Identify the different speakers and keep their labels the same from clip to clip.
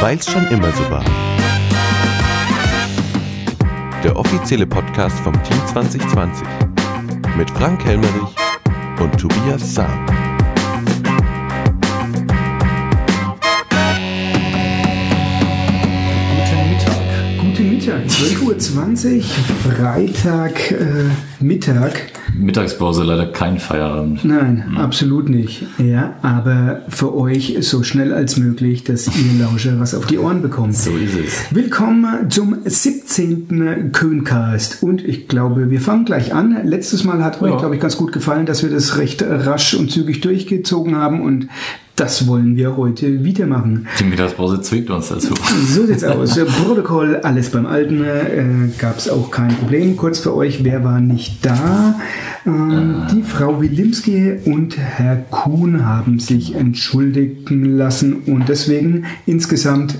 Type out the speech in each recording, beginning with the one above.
Speaker 1: Weil's schon immer so war. Der offizielle Podcast vom Team 2020 mit Frank Helmerich und Tobias Sam.
Speaker 2: Guten Mittag. Guten Mittag. 12.20 Uhr, Freitag äh, Mittag.
Speaker 3: Mittagspause leider kein Feierabend.
Speaker 2: Nein, absolut nicht. Ja, aber für euch so schnell als möglich, dass ihr Lauscher was auf die Ohren bekommt.
Speaker 3: So ist es.
Speaker 2: Willkommen zum 17. Köncast. Und ich glaube, wir fangen gleich an. Letztes Mal hat euch,
Speaker 3: Ja.
Speaker 2: glaube ich, ganz gut gefallen, dass wir das recht rasch und zügig durchgezogen haben. Und das wollen wir heute wieder machen.
Speaker 3: Die Mittagspause zwingt uns dazu.
Speaker 2: So sieht's aus. Protokoll, alles beim Alten. Äh, Gab es auch kein Problem. Kurz für euch, wer war nicht da? Ähm, Die Frau Wilimski und Herr Kuhn haben sich entschuldigen lassen und deswegen insgesamt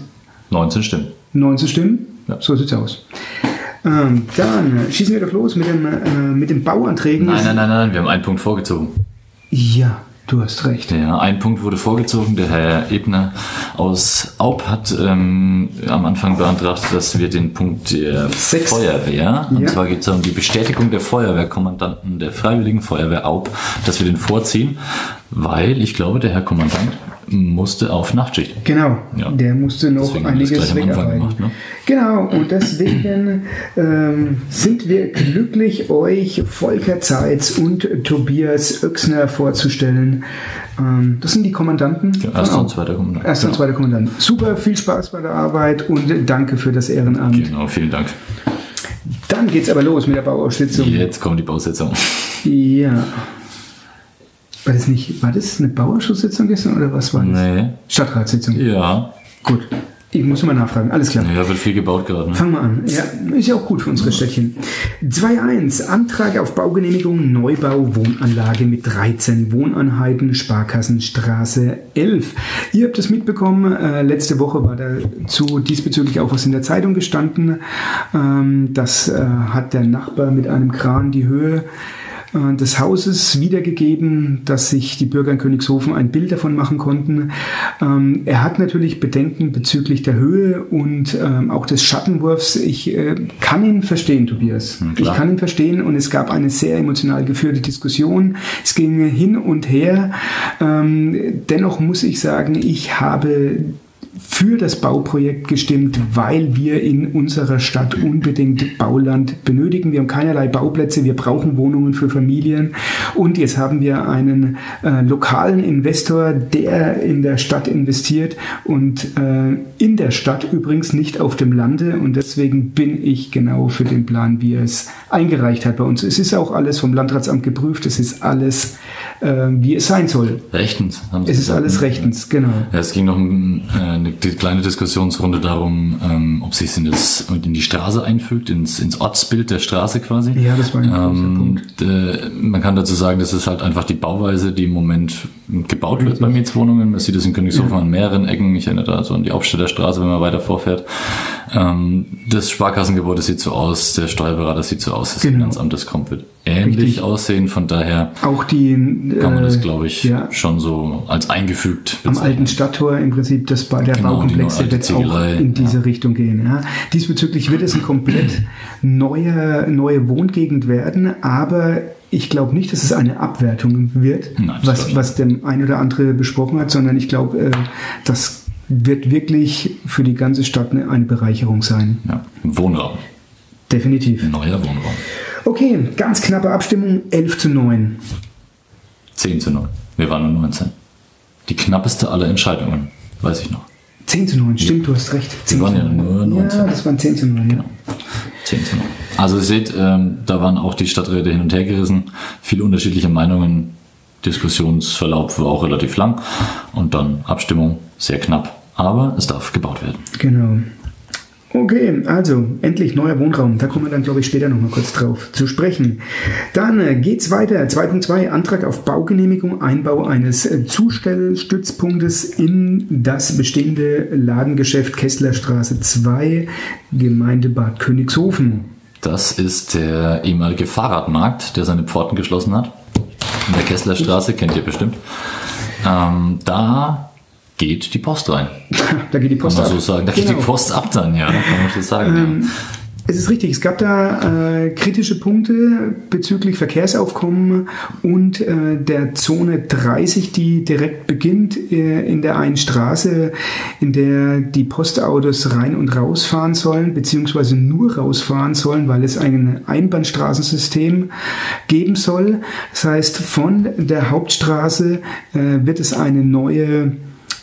Speaker 3: 19 Stimmen.
Speaker 2: 19 Stimmen.
Speaker 3: Ja.
Speaker 2: So sieht's aus. Ähm, dann äh, schießen wir doch los mit, dem, äh, mit den Bauanträgen.
Speaker 3: Nein, nein, nein, nein, wir haben einen Punkt vorgezogen.
Speaker 2: Ja, du hast recht.
Speaker 3: Ja, ein Punkt wurde vorgezogen. Der Herr Ebner aus Aub hat ähm, am Anfang beantragt, dass wir den Punkt der
Speaker 2: Sechs.
Speaker 3: Feuerwehr, und
Speaker 2: Ja.
Speaker 3: zwar geht es um die Bestätigung der Feuerwehrkommandanten der Freiwilligen Feuerwehr Aub, dass wir den vorziehen, weil ich glaube, der Herr Kommandant musste auf Nachtschicht.
Speaker 2: Genau,
Speaker 3: Ja.
Speaker 2: der musste noch
Speaker 3: Deswegen
Speaker 2: einiges wegarbeiten.
Speaker 3: gemacht, ne?
Speaker 2: Genau, und deswegen ähm, sind wir glücklich, euch Volker Zeitz und Tobias Oechsner vorzustellen. Ähm, das sind die Kommandanten.
Speaker 3: Ja, erster und
Speaker 2: Aub.
Speaker 3: zweiter Kommandant.
Speaker 2: Erster und
Speaker 3: Genau.
Speaker 2: zweiter Kommandant. Super, viel Spaß bei der Arbeit und danke für das Ehrenamt.
Speaker 3: Genau, vielen Dank.
Speaker 2: Dann geht's aber los mit der Bauausschützung.
Speaker 3: Jetzt kommt die Bausitzung.
Speaker 2: Ja. War das nicht, war das eine Bauausschusssitzung gestern oder was war das?
Speaker 3: Nee.
Speaker 2: Stadtratssitzung.
Speaker 3: Ja.
Speaker 2: Gut. Ich muss mal nachfragen. Alles klar.
Speaker 3: Ja, wird viel gebaut gerade. Ne?
Speaker 2: Fangen wir an. Ja, ist ja auch gut für unsere Städtchen. 2.1. Antrag auf Baugenehmigung Neubau Wohnanlage mit 13 Wohneinheiten, Sparkassenstraße 11. Ihr habt es mitbekommen, äh, letzte Woche war dazu diesbezüglich auch was in der Zeitung gestanden. Ähm, das äh, hat der Nachbar mit einem Kran die Höhe des Hauses wiedergegeben, dass sich die Bürger in Königshofen ein Bild davon machen konnten. Ähm, er hat natürlich Bedenken bezüglich der Höhe und ähm, auch des Schattenwurfs. Ich äh, kann ihn verstehen, Tobias.
Speaker 3: klar.
Speaker 2: ich kann ihn verstehen und es gab eine sehr emotional geführte Diskussion. Es ging hin und her. Ähm, dennoch muss ich sagen, ich habe für das Bauprojekt gestimmt, weil wir in unserer Stadt unbedingt Bauland benötigen. Wir haben keinerlei Bauplätze, wir brauchen Wohnungen für Familien und jetzt haben wir einen äh, lokalen Investor, der in der Stadt investiert und äh, in der Stadt übrigens nicht auf dem Lande und deswegen bin ich genau für den Plan, wie er es eingereicht hat bei uns. Es ist auch alles vom Landratsamt geprüft, es ist alles, äh, wie es sein soll.
Speaker 3: Rechtens, haben Sie
Speaker 2: Es ist
Speaker 3: gesagt,
Speaker 2: alles
Speaker 3: ne?
Speaker 2: rechtens, genau.
Speaker 3: Ja, es ging noch um, äh, eine die kleine Diskussionsrunde darum, ähm, ob sich in, das, in die Straße einfügt, ins, ins Ortsbild der Straße quasi.
Speaker 2: Ja, das war ein
Speaker 3: ähm,
Speaker 2: Punkt.
Speaker 3: äh, Man kann dazu sagen, das ist halt einfach die Bauweise, die im Moment gebaut wird bei Mietswohnungen. Man sieht es in Königshofen an mehreren Ecken. Ich erinnere da so an die Hauptstädter Straße, wenn man weiter vorfährt. Ähm, das Sparkassengebäude sieht so aus, der Steuerberater sieht so aus, das
Speaker 2: Genau.
Speaker 3: Finanzamt, das kommt, wird ähnlich
Speaker 2: Richtig.
Speaker 3: aussehen. Von daher
Speaker 2: Auch die
Speaker 3: kann man
Speaker 2: äh,
Speaker 3: das, glaube ich,
Speaker 2: ja,
Speaker 3: schon so als eingefügt
Speaker 2: am
Speaker 3: bezeichnen.
Speaker 2: alten Stadttor im Prinzip, das bei der
Speaker 3: Genau,
Speaker 2: Baukomplexe wird auch in diese
Speaker 3: ja.
Speaker 2: Richtung gehen. Ja. Diesbezüglich wird es eine komplett neue, neue Wohngegend werden, aber ich glaube nicht, dass es eine Abwertung wird,
Speaker 3: Nein,
Speaker 2: was, was der ein oder andere besprochen hat, sondern ich glaube, äh, das wird wirklich für die ganze Stadt eine, eine Bereicherung sein.
Speaker 3: Ja, Wohnraum.
Speaker 2: Definitiv.
Speaker 3: Neuer Wohnraum.
Speaker 2: Okay, ganz knappe Abstimmung, 11 zu 9.
Speaker 3: 10 zu 9. Wir waren nur 19. Die knappeste aller Entscheidungen, weiß ich noch.
Speaker 2: 10 zu 9, stimmt, du hast recht. 10
Speaker 3: waren
Speaker 2: zu
Speaker 3: ja
Speaker 2: 9.
Speaker 3: nur 19.
Speaker 2: Ja, das waren 10 zu 9, ja.
Speaker 3: 10 zu 9. Also ihr seht, ähm, da waren auch die Stadträte hin und her gerissen. Viele unterschiedliche Meinungen. Diskussionsverlauf war auch relativ lang. Und dann Abstimmung, sehr knapp. Aber es darf gebaut werden.
Speaker 2: Genau. Okay, also endlich neuer Wohnraum. Da kommen wir dann, glaube ich, später nochmal kurz drauf zu sprechen. Dann äh, geht's weiter. 2.2 Antrag auf Baugenehmigung, Einbau eines äh, Zustellstützpunktes in das bestehende Ladengeschäft Kesslerstraße 2, Gemeinde Bad Königshofen.
Speaker 3: Das ist der ehemalige Fahrradmarkt, der seine Pforten geschlossen hat. In der Kesslerstraße, kennt ihr bestimmt. Ähm, da geht die Post rein.
Speaker 2: da geht die Post
Speaker 3: Kann man
Speaker 2: ab.
Speaker 3: so sagen. Da
Speaker 2: Genau.
Speaker 3: geht die Post ab dann, ja. Kann man so sagen.
Speaker 2: Ähm, Es ist richtig, es gab da äh, kritische Punkte bezüglich Verkehrsaufkommen und äh, der Zone 30, die direkt beginnt äh, in der einen Straße, in der die Postautos rein und rausfahren sollen, beziehungsweise nur rausfahren sollen, weil es ein Einbahnstraßensystem geben soll. Das heißt, von der Hauptstraße äh, wird es eine neue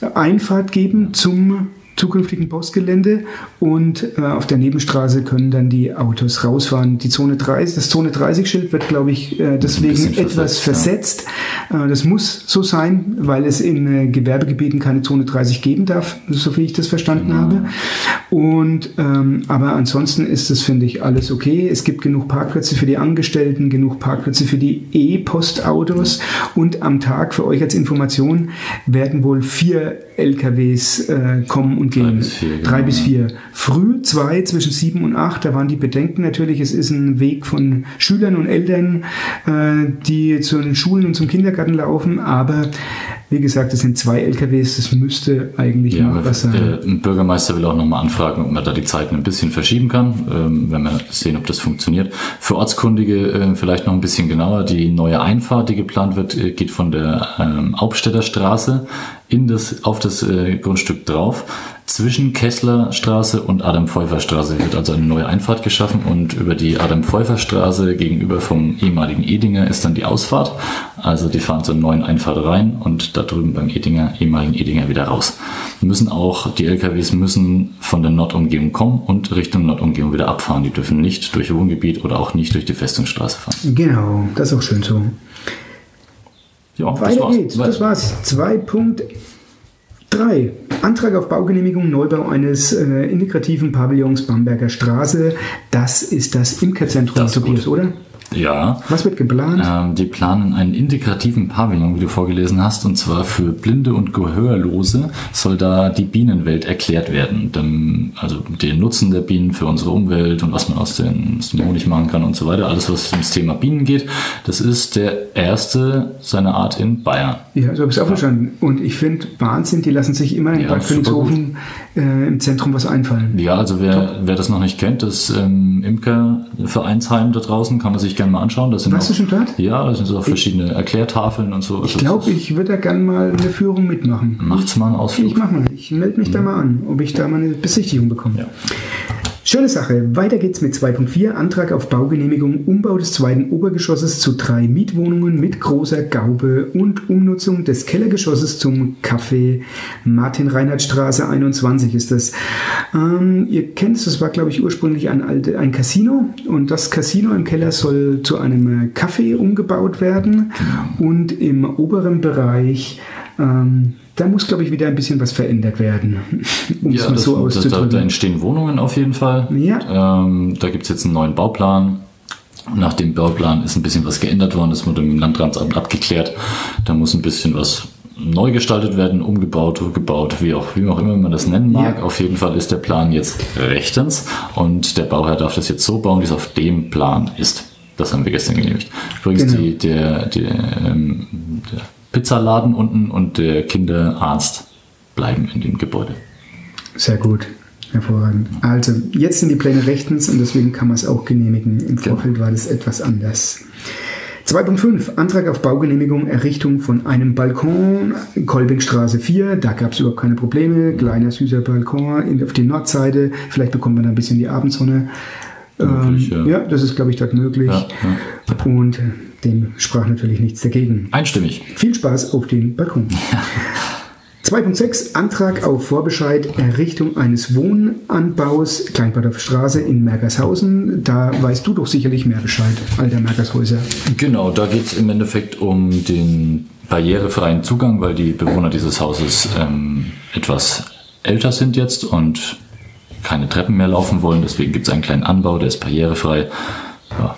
Speaker 2: Einfahrt geben zum zukünftigen Postgelände und äh, auf der Nebenstraße können dann die Autos rausfahren. Die Zone 30, das Zone 30 Schild wird, glaube ich, äh, deswegen etwas
Speaker 3: versetzt,
Speaker 2: versetzt. Äh, das muss so sein, weil es in äh, Gewerbegebieten keine Zone 30 geben darf, so wie ich das verstanden habe. Und ähm, aber ansonsten ist es, finde ich, alles okay. Es gibt genug Parkplätze für die Angestellten, genug Parkplätze für die E-Postautos und am Tag für euch als Information werden wohl vier LKWs äh, kommen und gehen.
Speaker 3: bis vier,
Speaker 2: Drei
Speaker 3: genau,
Speaker 2: bis vier. Früh zwei zwischen sieben und acht. Da waren die Bedenken natürlich. Es ist ein Weg von Schülern und Eltern, äh, die zu den Schulen und zum Kindergarten laufen. Aber wie gesagt, es sind zwei LKWs. Das müsste eigentlich
Speaker 3: Ja,
Speaker 2: machbar sein.
Speaker 3: der Bürgermeister will auch nochmal anfragen, ob man da die Zeiten ein bisschen verschieben kann, ähm, wenn wir sehen, ob das funktioniert. Für Ortskundige äh, vielleicht noch ein bisschen genauer. Die neue Einfahrt, die geplant wird, äh, geht von der ähm, Hauptstädter Straße in das, auf das äh, Grundstück drauf. Zwischen Kesslerstraße und Adam-Pfeuffer-Straße wird also eine neue Einfahrt geschaffen und über die Adam-Pfeuffer-Straße gegenüber vom ehemaligen Edinger ist dann die Ausfahrt. Also die fahren zur neuen Einfahrt rein und da drüben beim Edinger, ehemaligen Edinger wieder raus. Müssen auch, die LKWs müssen von der Nordumgehung kommen und Richtung Nordumgehung wieder abfahren. Die dürfen nicht durch Wohngebiet oder auch nicht durch die Festungsstraße fahren.
Speaker 2: Genau, das ist auch schön so.
Speaker 3: Ja, das
Speaker 2: Weiter
Speaker 3: war's.
Speaker 2: geht's. Das war's. 2.3. Antrag auf Baugenehmigung Neubau eines äh, integrativen Pavillons Bamberger Straße. Das ist das Imkerzentrum,
Speaker 3: Das ist
Speaker 2: Tobias, oder?
Speaker 3: Ja,
Speaker 2: Was wird geplant?
Speaker 3: Ähm, die planen einen integrativen Pavillon, wie du vorgelesen hast, und zwar für Blinde und Gehörlose soll da die Bienenwelt erklärt werden. Dem, also den Nutzen der Bienen für unsere Umwelt und was man aus, den, aus dem Honig machen kann und so weiter. Alles, was ums Thema Bienen geht. Das ist der erste seiner Art in Bayern.
Speaker 2: Ja, so habe ich es auch verstanden. Und ich finde, Wahnsinn, die lassen sich immer in
Speaker 3: Ja,
Speaker 2: Bad Königshofen äh, im Zentrum was einfallen.
Speaker 3: Ja, also wer, wer das noch nicht kennt, das ähm, Imkervereinsheim da draußen, kann man sich gerne mal anschauen. Das sind
Speaker 2: Warst
Speaker 3: auch,
Speaker 2: du schon dort?
Speaker 3: Ja, da sind so verschiedene Erklärtafeln und so.
Speaker 2: Ich glaube, ich würde da gerne mal eine Führung mitmachen.
Speaker 3: Macht's mal einen Ausflug.
Speaker 2: Ich mach mal. Ich melde mich da mal an, ob ich da mal eine Besichtigung bekomme.
Speaker 3: Ja.
Speaker 2: Schöne Sache. Weiter geht's mit 2.4. Antrag auf Baugenehmigung, Umbau des zweiten Obergeschosses zu drei Mietwohnungen mit großer Gaube und Umnutzung des Kellergeschosses zum Café Martin-Reinhardt-Straße 21 ist das. Ähm, ihr kennt es, das war glaube ich ursprünglich ein, alte, ein Casino und das Casino im Keller soll zu einem äh, Café umgebaut werden und im oberen Bereich ähm, da muss, glaube ich, wieder ein bisschen was verändert werden, um es
Speaker 3: Ja,
Speaker 2: mal
Speaker 3: das,
Speaker 2: so
Speaker 3: das, da,
Speaker 2: auszudrücken.
Speaker 3: da entstehen Wohnungen auf jeden Fall.
Speaker 2: Ja.
Speaker 3: Ähm, da gibt es jetzt einen neuen Bauplan. Nach dem Bauplan ist ein bisschen was geändert worden. Das wurde im Landratsamt abgeklärt. Da muss ein bisschen was neu gestaltet werden, umgebaut, rückgebaut, wie auch, wie auch immer man das nennen mag.
Speaker 2: Ja.
Speaker 3: Auf jeden Fall ist der Plan jetzt rechtens und der Bauherr darf das jetzt so bauen, wie es auf dem Plan ist. Das haben wir gestern genehmigt. Übrigens,
Speaker 2: Genau.
Speaker 3: die, der, der, ähm, der Pizzaladen unten und der Kinderarzt bleiben in dem Gebäude.
Speaker 2: Sehr gut. Hervorragend. Also, jetzt sind die Pläne rechtens und deswegen kann man es auch genehmigen. Im
Speaker 3: Genau.
Speaker 2: Vorfeld war das etwas anders. 2.5. Antrag auf Baugenehmigung, Errichtung von einem Balkon, Kolbingstraße 4. Da gab es überhaupt keine Probleme. Kleiner, süßer Balkon auf die Nordseite. Vielleicht bekommt man da ein bisschen die Abendsonne.
Speaker 3: Möglich,
Speaker 2: ähm,
Speaker 3: ja.
Speaker 2: ja. das ist, glaube ich, dort möglich.
Speaker 3: Ja,
Speaker 2: Und dem sprach natürlich nichts dagegen.
Speaker 3: Einstimmig.
Speaker 2: Viel Spaß auf dem Balkon. 2.6 Antrag auf Vorbescheid Errichtung eines Wohnanbaus Kleinbadorf Straße in Mergershausen. Da weißt du doch sicherlich mehr Bescheid, alter Mergershäuser.
Speaker 3: Genau, da geht es im Endeffekt um den barrierefreien Zugang, weil die Bewohner dieses Hauses ähm, etwas älter sind jetzt und keine Treppen mehr laufen wollen. Deswegen gibt es einen kleinen Anbau, der ist barrierefrei. Ja,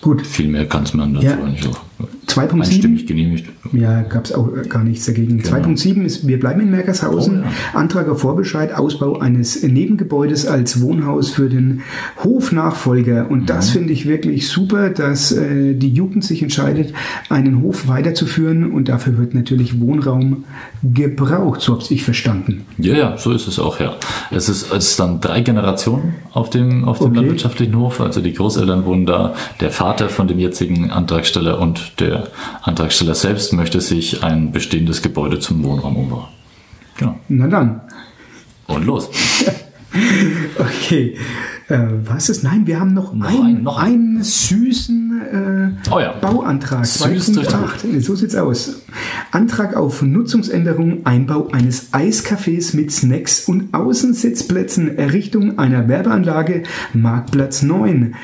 Speaker 2: Gut,
Speaker 3: viel mehr kann man dazu
Speaker 2: Ja.
Speaker 3: nicht auch.
Speaker 2: 2.7.
Speaker 3: Einstimmig genehmigt.
Speaker 2: Ja, gab es auch äh, gar nichts dagegen.
Speaker 3: Genau.
Speaker 2: 2.7 ist, wir bleiben in Merkershausen.
Speaker 3: Oh,
Speaker 2: Antrag auf Vorbescheid, Ausbau eines Nebengebäudes als Wohnhaus für den Hofnachfolger. Und das
Speaker 3: Mhm.
Speaker 2: finde ich wirklich super, dass äh, die Jugend sich entscheidet, einen Hof weiterzuführen. Und dafür wird natürlich Wohnraum gebraucht. So habe ich verstanden.
Speaker 3: Ja, ja, so ist es auch, ja. Es ist, es ist dann drei Generationen auf dem, auf dem
Speaker 2: Okay.
Speaker 3: landwirtschaftlichen Hof. Also die Großeltern wohnen da, der Vater von dem jetzigen Antragsteller und der Antragsteller selbst möchte sich ein bestehendes Gebäude zum Wohnraum umbauen. Genau.
Speaker 2: Na dann.
Speaker 3: Und los.
Speaker 2: Okay. Äh, was ist? Nein, wir haben noch,
Speaker 3: Noch
Speaker 2: ein,
Speaker 3: einen, noch
Speaker 2: einen süßen äh,
Speaker 3: Oh ja.
Speaker 2: Bauantrag.
Speaker 3: Süß trifft
Speaker 2: 2.8. So sieht's aus. Antrag auf Nutzungsänderung, Einbau eines Eiscafés mit Snacks und Außensitzplätzen, Errichtung einer Werbeanlage, Marktplatz 9.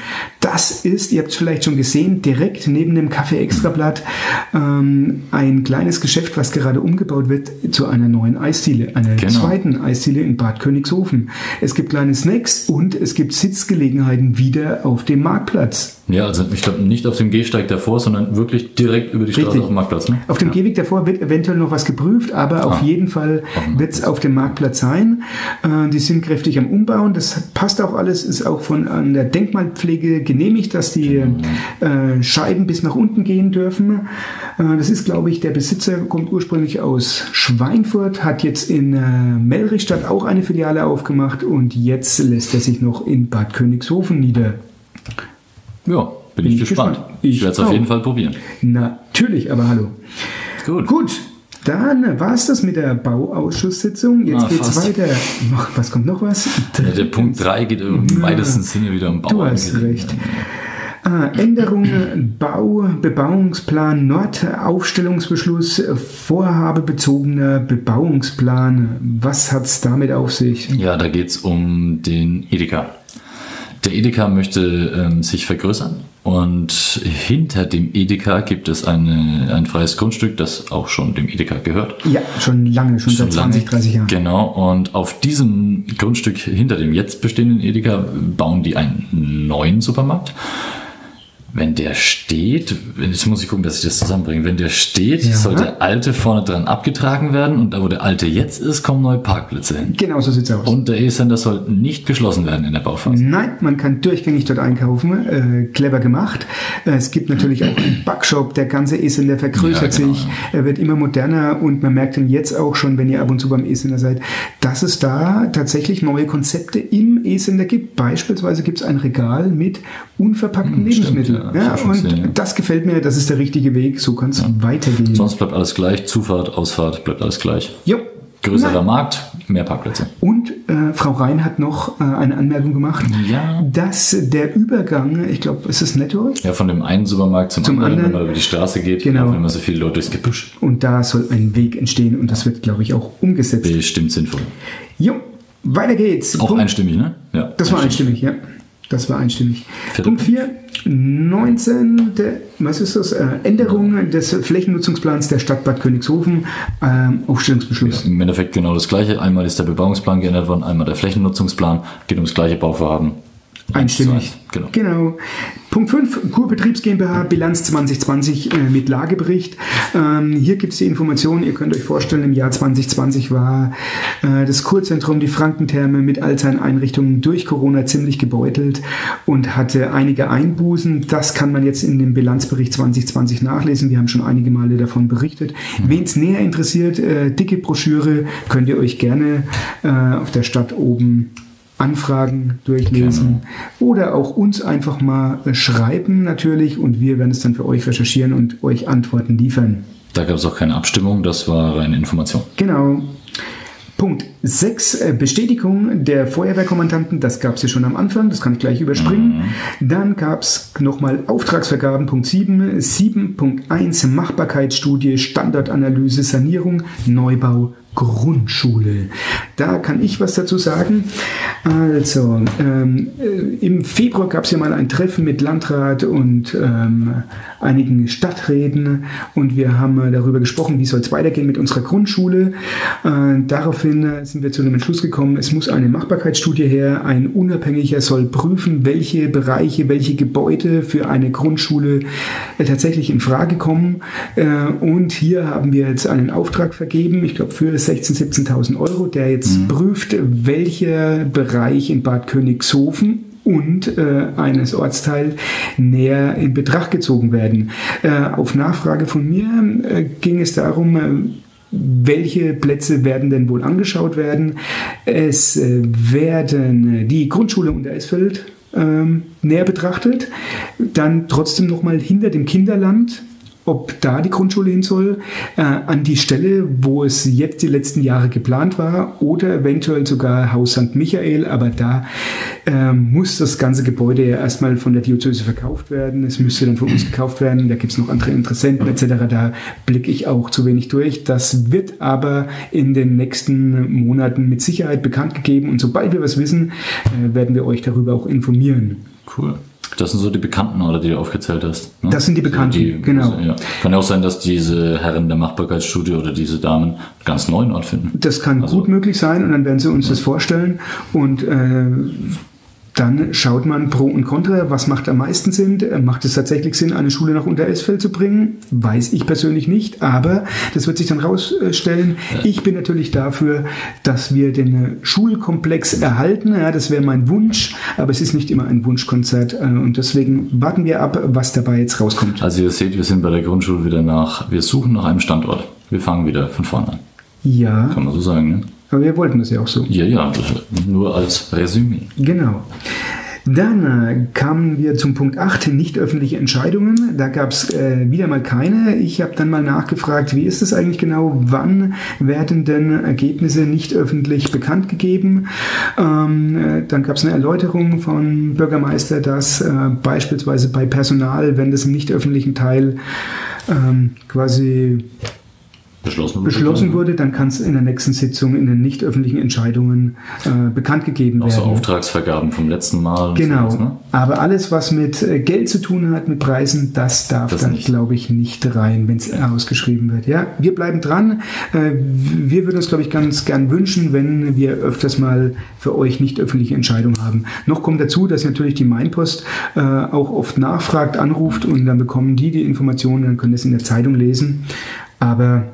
Speaker 2: Das ist, ihr habt es vielleicht schon gesehen, direkt neben dem Café Extrablatt ähm, ein kleines Geschäft, was gerade umgebaut wird zu einer neuen Eisdiele, einer
Speaker 3: Genau.
Speaker 2: zweiten Eisdiele in Bad Königshofen. Es gibt kleine Snacks und es gibt Sitzgelegenheiten wieder auf dem Marktplatz.
Speaker 3: Ja, also ich glaube nicht auf dem Gehsteig davor, sondern wirklich direkt über die Straße
Speaker 2: Richtig.
Speaker 3: auf dem Marktplatz. Ne?
Speaker 2: Auf dem Gehweg davor wird eventuell noch was geprüft, aber auf
Speaker 3: Ah.
Speaker 2: jeden Fall
Speaker 3: Auf
Speaker 2: wird es auf dem Marktplatz sein. Äh, die sind kräftig am Umbauen. Das passt auch alles, ist auch von an der Denkmalpflege genehmigt, dass die äh, Scheiben bis nach unten gehen dürfen. Äh, das ist, glaube ich, der Besitzer kommt ursprünglich aus Schweinfurt, hat jetzt in äh, Melrichstadt auch eine Filiale aufgemacht und jetzt lässt er sich noch in Bad Königshofen nieder.
Speaker 3: Ja, bin,
Speaker 2: Bin
Speaker 3: ich gespannt.
Speaker 2: gespannt.
Speaker 3: Ich,
Speaker 2: Ich
Speaker 3: werde es auf jeden Fall probieren.
Speaker 2: Natürlich, aber hallo.
Speaker 3: Gut.
Speaker 2: Gut, dann war es das mit der Bauausschusssitzung. Jetzt
Speaker 3: Ah,
Speaker 2: geht's
Speaker 3: fast.
Speaker 2: weiter. Noch, was kommt noch was?
Speaker 3: Ja, der Punkt 3 geht im weitesten Sinne wieder um Bau.
Speaker 2: Du hast recht. Ah, Änderungen, Bau, Bebauungsplan Nord, Aufstellungsbeschluss, vorhabebezogener Bebauungsplan. Was hat's damit auf sich?
Speaker 3: Ja, da geht es um den Edeka. Der Edeka möchte ähm, sich vergrößern und hinter dem Edeka gibt es eine, ein freies Grundstück, das auch schon dem Edeka gehört.
Speaker 2: Ja, schon lange, schon, seit 20, 30 Jahren.
Speaker 3: Genau, und auf diesem Grundstück hinter dem jetzt bestehenden Edeka bauen die einen neuen Supermarkt. Wenn der steht, jetzt muss ich gucken, dass ich das zusammenbringe. Wenn der steht,
Speaker 2: Ja.
Speaker 3: soll der alte vorne dran abgetragen werden und da, wo der alte jetzt ist, kommen neue Parkplätze hin.
Speaker 2: Genau so sieht's aus.
Speaker 3: Und der E-Center soll nicht geschlossen werden in der Bauphase.
Speaker 2: Nein, man kann durchgängig dort einkaufen. Äh, clever gemacht. Äh, es gibt natürlich auch einen Backshop. Der ganze E-Sender vergrößert
Speaker 3: Ja, genau,
Speaker 2: sich. Er wird immer moderner und man merkt dann jetzt auch schon, wenn ihr ab und zu beim E-Sender seid, dass es da tatsächlich neue Konzepte im E-Sender gibt. Beispielsweise gibt es ein Regal mit unverpackten
Speaker 3: Hm,
Speaker 2: Lebensmitteln.
Speaker 3: Ja,
Speaker 2: ja, und
Speaker 3: ja.
Speaker 2: das gefällt mir. Das ist der richtige Weg. So kann es weitergehen.
Speaker 3: Sonst bleibt alles gleich. Zufahrt, Ausfahrt bleibt alles gleich.
Speaker 2: Jo.
Speaker 3: Größerer
Speaker 2: Na,
Speaker 3: Markt, mehr Parkplätze.
Speaker 2: Und äh, Frau Rhein hat noch äh, eine Anmerkung gemacht,
Speaker 3: Ja.
Speaker 2: dass der Übergang, ich glaube, ist es netto?
Speaker 3: Ja, von dem einen Supermarkt zum,
Speaker 2: Zum
Speaker 3: anderen,
Speaker 2: anderen.
Speaker 3: wenn man über die Straße geht,
Speaker 2: Genau.
Speaker 3: laufen immer so viele Leute durchs Gebüsch.
Speaker 2: Und da soll ein Weg entstehen und das wird, glaube ich, auch umgesetzt.
Speaker 3: Bestimmt sinnvoll.
Speaker 2: Jo, weiter geht's.
Speaker 3: Auch
Speaker 2: Punkt,
Speaker 3: einstimmig, ne? Ja.
Speaker 2: das war einstimmig, ja. Das war einstimmig.
Speaker 3: Vierter
Speaker 2: Punkt 4, 19. Der, was ist das? Äh, Änderung des Flächennutzungsplans der Stadt Bad Königshofen. Ähm, Aufstellungsbeschluss.
Speaker 3: Im Endeffekt genau das Gleiche. Einmal ist der Bebauungsplan geändert worden, einmal der Flächennutzungsplan. Geht ums gleiche Bauvorhaben.
Speaker 2: Einstimmig.
Speaker 3: Genau.
Speaker 2: Genau. Punkt 5, Kurbetriebs GmbH, Bilanz 2020 äh, mit Lagebericht. Ähm, hier gibt es die Informationen, ihr könnt euch vorstellen, im Jahr 2020 war äh, das Kurzentrum, die Frankentherme mit all seinen Einrichtungen durch Corona ziemlich gebeutelt und hatte einige Einbußen. Das kann man jetzt in dem Bilanzbericht 2020 nachlesen. Wir haben schon einige Male davon berichtet. Wen es näher interessiert, äh, dicke Broschüre könnt ihr euch gerne äh, auf der Stadt oben Anfragen durchlesen oder auch uns einfach mal äh, schreiben natürlich und wir werden es dann für euch recherchieren und euch Antworten liefern.
Speaker 3: Da gab es auch keine Abstimmung, das war reine Information.
Speaker 2: Genau. Punkt 6, Bestätigung der Feuerwehrkommandanten, das gab es ja schon am Anfang, das kann ich gleich überspringen. Dann gab es nochmal Auftragsvergaben, Punkt 7, 7.1 Machbarkeitsstudie, Standortanalyse, Sanierung, Neubau, Grundschule. Da kann ich was dazu sagen. Also, ähm, äh, im Februar gab es ja mal ein Treffen mit Landrat und ähm, einigen Stadträten und wir haben äh, darüber gesprochen, wie soll es weitergehen mit unserer Grundschule. Äh, daraufhin äh, sind wir zu dem Entschluss gekommen, es muss eine Machbarkeitsstudie her. Ein Unabhängiger soll prüfen, welche Bereiche, welche Gebäude für eine Grundschule äh, tatsächlich in Frage kommen. Äh, und hier haben wir jetzt einen Auftrag vergeben, ich glaube für 16.000, 17.000 Euro, der jetzt mhm. prüft, welcher Bereich in Bad Königshofen und äh, eines Ortsteils näher in Betracht gezogen werden. Äh, auf Nachfrage von mir äh, ging es darum, äh, welche Plätze werden denn wohl angeschaut werden? Es äh, werden die Grundschule unter Esfeld ähm, näher betrachtet, dann trotzdem nochmal hinter dem Kinderland ob da die Grundschule hin soll, äh, an die Stelle, wo es jetzt die letzten Jahre geplant war, oder eventuell sogar Haus St. Michael, aber da äh, muss das ganze Gebäude ja erstmal von der Diözese verkauft werden. Es müsste dann von uns gekauft werden, da gibt es noch andere Interessenten etc. Da blicke ich auch zu wenig durch. Das wird aber in den nächsten Monaten mit Sicherheit bekannt gegeben und sobald wir was wissen, äh, werden wir euch darüber auch informieren.
Speaker 3: Cool. Das sind so die Bekannten, oder die du aufgezählt hast.
Speaker 2: Ne? Das sind die Bekannten, also die, genau.
Speaker 3: Also, ja. Kann ja auch sein, dass diese Herren der Machbarkeitsstudie oder diese Damen ganz neuen Ort finden.
Speaker 2: Das kann also, gut möglich sein und dann werden sie uns ja. das vorstellen und äh, dann schaut man Pro und Contra, was macht am meisten Sinn? Macht es tatsächlich Sinn, eine Schule nach Unteresfeld zu bringen? Weiß ich persönlich nicht, aber das wird sich dann rausstellen. Ich bin natürlich dafür, dass wir den Schulkomplex erhalten. Ja, das wäre mein Wunsch, aber es ist nicht immer ein Wunschkonzert äh, und deswegen warten wir ab, was dabei jetzt rauskommt.
Speaker 3: Also ihr seht, wir sind bei der Grundschule wieder nach, wir suchen nach einem Standort. Wir fangen wieder von vorne an.
Speaker 2: Ja.
Speaker 3: Kann man so sagen, ne?
Speaker 2: Aber wir wollten das ja auch so.
Speaker 3: Ja, ja, nur als Resümee.
Speaker 2: Genau. Dann äh, kamen wir zum Punkt 8, nicht öffentliche Entscheidungen. Da gab es äh, wieder mal keine. Ich habe dann mal nachgefragt, wie ist das eigentlich genau? Wann werden denn Ergebnisse nicht öffentlich bekannt gegeben? Ähm, äh, dann gab es eine Erläuterung von Bürgermeister, dass äh, beispielsweise bei Personal, wenn das im nicht öffentlichen Teil ähm, quasi beschlossen, beschlossen wurde, dann kann es in der nächsten Sitzung in den nicht öffentlichen Entscheidungen äh, bekannt gegeben werden.
Speaker 3: Auch so Auftragsvergaben vom letzten Mal.
Speaker 2: Genau. Sowas, ne? Aber alles, was mit äh, Geld zu tun hat, mit Preisen, das darf das dann, glaube ich, nicht rein, wenn es ausgeschrieben wird. Ja, wir bleiben dran. Äh, wir würden uns, glaube ich, ganz gern wünschen, wenn wir öfters mal für euch nicht öffentliche Entscheidungen haben. Noch kommt dazu, dass natürlich die Mainpost äh, auch oft nachfragt, anruft und dann bekommen die die Informationen, dann können das in der Zeitung lesen. Aber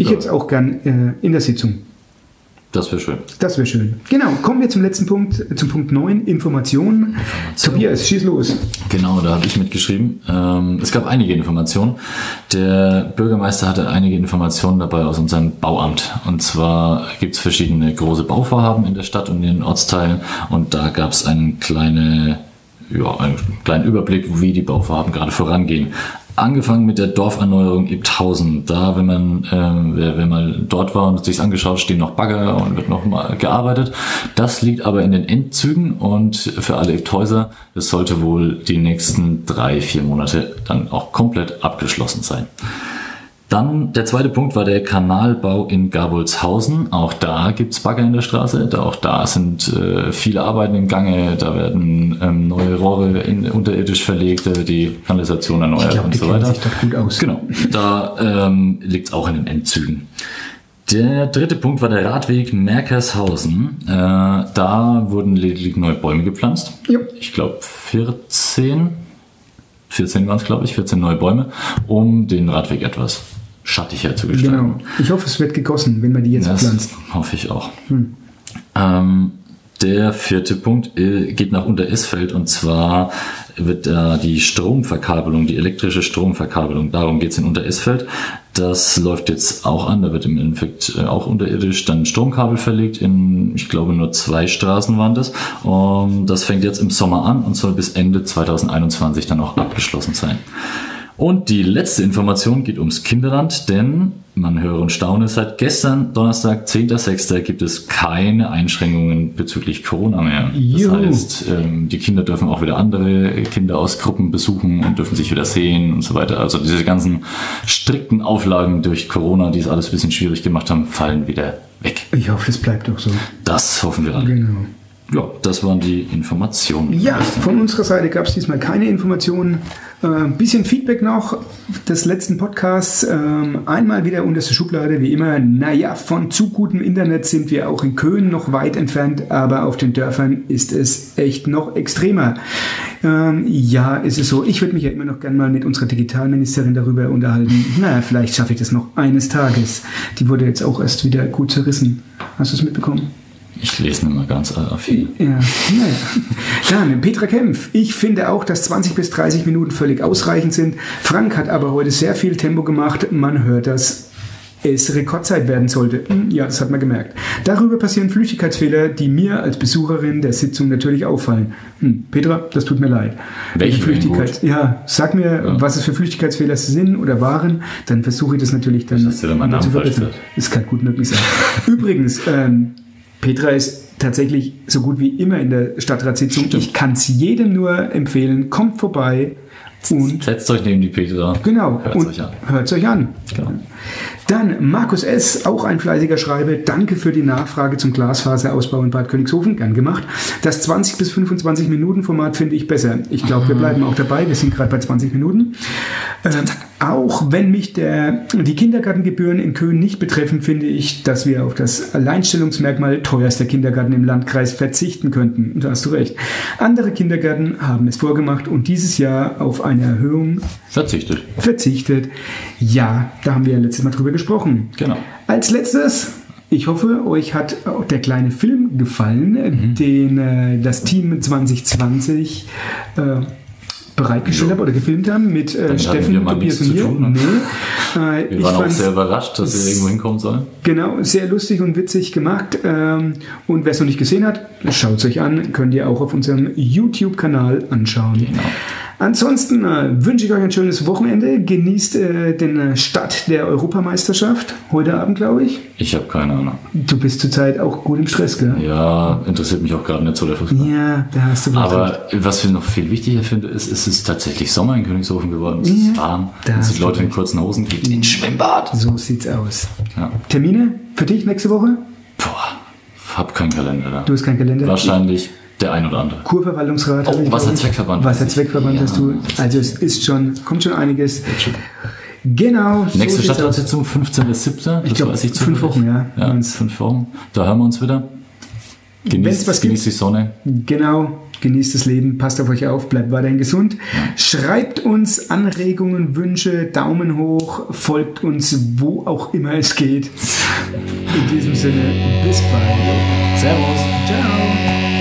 Speaker 2: ich ja. jetzt auch gern äh, in der Sitzung.
Speaker 3: Das wäre schön.
Speaker 2: Das wäre schön. Genau, kommen wir zum letzten Punkt, zum Punkt 9, Informationen. Information. Tobias, schieß los.
Speaker 3: Genau, da habe ich mitgeschrieben. Ähm, es gab einige Informationen. Der Bürgermeister hatte einige Informationen dabei aus unserem Bauamt. Und zwar gibt es verschiedene große Bauvorhaben in der Stadt und in den Ortsteilen. Und da gab es eine kleine ja, einen kleinen Überblick, wie die Bauvorhaben gerade vorangehen angefangen mit der Dorferneuerung Ibthausen. Da, wenn man, äh, wer, wer mal dort war und sich angeschaut, stehen noch Bagger und wird noch mal gearbeitet. Das liegt aber in den Endzügen und für alle Ibthäuser, das sollte wohl die nächsten drei, vier Monate dann auch komplett abgeschlossen sein. Dann der zweite Punkt war der Kanalbau in Gabolshausen. Auch da gibt's Bagger in der Straße. Da, auch da sind äh, viele Arbeiten im Gange. Da werden ähm, neue Rohre in, unterirdisch verlegt, da wird die Kanalisation erneuert glaub, und so weiter. Sich doch gut aus. Genau. Da ähm, liegt's auch in den Endzügen. Der dritte Punkt war der Radweg Merkershausen. Äh, da wurden lediglich neue Bäume gepflanzt. Ja. Ich glaube 14. 14 waren es, glaube ich, 14 neue Bäume, um den Radweg etwas schattiger zu gestalten. Genau.
Speaker 2: Ich hoffe, es wird gegossen, wenn man die jetzt das pflanzt.
Speaker 3: Hoffe ich auch. Hm. Ähm, der vierte Punkt äh, geht nach Unteresfeld und zwar wird da die Stromverkabelung, die elektrische Stromverkabelung, darum geht es in Unteresfeld. Das läuft jetzt auch an, da wird im Endeffekt äh, auch unterirdisch dann Stromkabel verlegt in, ich glaube, nur zwei Straßen waren das. Und das fängt jetzt im Sommer an und soll bis Ende 2021 dann auch abgeschlossen sein. Und die letzte Information geht ums Kinderland, denn man höre und staune, seit gestern, Donnerstag, 10.06. gibt es keine Einschränkungen bezüglich Corona mehr.
Speaker 2: Juhu.
Speaker 3: Das heißt, ähm, die Kinder dürfen auch wieder andere Kinder aus Gruppen besuchen und dürfen sich wieder sehen und so weiter. Also diese ganzen strikten Auflagen durch Corona, die es alles ein bisschen schwierig gemacht haben, fallen wieder weg.
Speaker 2: Ich hoffe, das bleibt auch so.
Speaker 3: Das hoffen wir alle.
Speaker 2: Genau.
Speaker 3: Ja, das waren die Informationen.
Speaker 2: Ja, von unserer Seite gab es diesmal keine Informationen. Ein äh, bisschen Feedback noch des letzten Podcasts. Ähm, einmal wieder unterste Schublade, wie immer. Naja, von zu gutem Internet sind wir auch in Köln noch weit entfernt, aber auf den Dörfern ist es echt noch extremer. Ähm, ja, ist es so. Ich würde mich ja immer noch gern mal mit unserer Digitalministerin darüber unterhalten. Naja, vielleicht schaffe ich das noch eines Tages. Die wurde jetzt auch erst wieder gut zerrissen. Hast du es mitbekommen?
Speaker 3: Ich lese nicht mal ganz äh, viel.
Speaker 2: Ja, naja. Dann Petra Kempf. Ich finde auch, dass 20 bis 30 Minuten völlig ausreichend sind. Frank hat aber heute sehr viel Tempo gemacht. Man hört das. Es Rekordzeit werden sollte. Hm, Ja, das hat man gemerkt. Darüber passieren Flüchtigkeitsfehler, die mir als Besucherin der Sitzung natürlich auffallen. Hm, Petra, das tut mir leid.
Speaker 3: Welche wären
Speaker 2: Flüchtigkeit? Ja, sag mir,
Speaker 3: Ja.
Speaker 2: was es für Flüchtigkeitsfehler sind oder waren, dann versuche ich das natürlich dann
Speaker 3: du dann
Speaker 2: zu verbessern. Das kann gut möglich sein. Übrigens, ähm, Petra ist tatsächlich so gut wie immer in der Stadtratssitzung. Ich kann es jedem nur empfehlen. Kommt vorbei und
Speaker 3: Setzt euch neben die Peter.
Speaker 2: genau
Speaker 3: Hört's
Speaker 2: und
Speaker 3: euch an.
Speaker 2: hört's euch an.
Speaker 3: Genau.
Speaker 2: Dann Markus S., auch ein fleißiger Schreiber. Danke für die Nachfrage zum Glasfaserausbau in Bad Königshofen. Gern gemacht. Das 20 bis 25 Minuten Format finde ich besser. Ich glaube, wir bleiben auch dabei. Wir sind gerade bei 20 Minuten. Ähm, auch wenn mich der, die Kindergartengebühren in Köln nicht betreffen, finde ich, dass wir auf das Alleinstellungsmerkmal teuerster Kindergarten im Landkreis verzichten könnten. Da hast du recht. Andere Kindergärten haben es vorgemacht und dieses Jahr auf eine Erhöhung
Speaker 3: Verzichtet.
Speaker 2: verzichtet. Ja, da haben wir ja letztes Mal drüber gesprochen.
Speaker 3: Genau.
Speaker 2: Als letztes, ich hoffe, euch hat auch der kleine Film gefallen, den äh, das Team 2020 äh, bereitgestellt hat oder gefilmt haben mit äh, Steffen,
Speaker 3: wir mal
Speaker 2: Tobias und
Speaker 3: zu
Speaker 2: mir.
Speaker 3: tun, ne?
Speaker 2: Äh,
Speaker 3: Wir waren auch sehr überrascht, dass wir irgendwo hinkommen sollen.
Speaker 2: Genau, sehr lustig und witzig gemacht. Ähm, und wer es noch nicht gesehen hat, schaut es euch an. Könnt ihr auch auf unserem YouTube-Kanal anschauen.
Speaker 3: Genau.
Speaker 2: Ansonsten äh, wünsche ich euch ein schönes Wochenende. Genießt äh, den äh, Start der Europameisterschaft. Heute Abend, glaube ich.
Speaker 3: Ich habe keine Ahnung.
Speaker 2: Du bist zurzeit auch gut im Stress, gell?
Speaker 3: Ja, interessiert mich auch gerade nicht so der Fußball.
Speaker 2: Ja, da hast du vielleicht recht.
Speaker 3: Aber was ich noch viel wichtiger finde, ist, es ist tatsächlich Sommer in Königshofen geworden. Es ist
Speaker 2: Ja,
Speaker 3: warm.
Speaker 2: da
Speaker 3: Es sind Leute in kurzen Hosen, geht ins Schwimmbad.
Speaker 2: So sieht's aus.
Speaker 3: Ja.
Speaker 2: Termine für dich nächste Woche?
Speaker 3: Boah, hab keinen Kalender da.
Speaker 2: Du hast keinen Kalender?
Speaker 3: Wahrscheinlich der ein oder andere.
Speaker 2: Kurverwaltungsrat.
Speaker 3: Oh,
Speaker 2: hab ich
Speaker 3: Wasserzweckverband.
Speaker 2: Wasserzweckverband
Speaker 3: Ja.
Speaker 2: hast du. Also es ist schon, kommt schon einiges. Genau. so
Speaker 3: Nächste
Speaker 2: aus.
Speaker 3: Stadtratssitzung, 15.07.
Speaker 2: Ich glaub,
Speaker 3: weiß ich
Speaker 2: fünf. Wochen, ja.
Speaker 3: ja fünf Wochen. Da hören wir uns wieder. Genießt,
Speaker 2: was
Speaker 3: genießt die Sonne.
Speaker 2: Genau, genießt das Leben, passt auf euch auf, bleibt weiterhin gesund. Schreibt uns Anregungen, Wünsche, Daumen hoch, folgt uns, wo auch immer es geht. In diesem Sinne, bis bald.
Speaker 3: Servus.
Speaker 2: Ciao.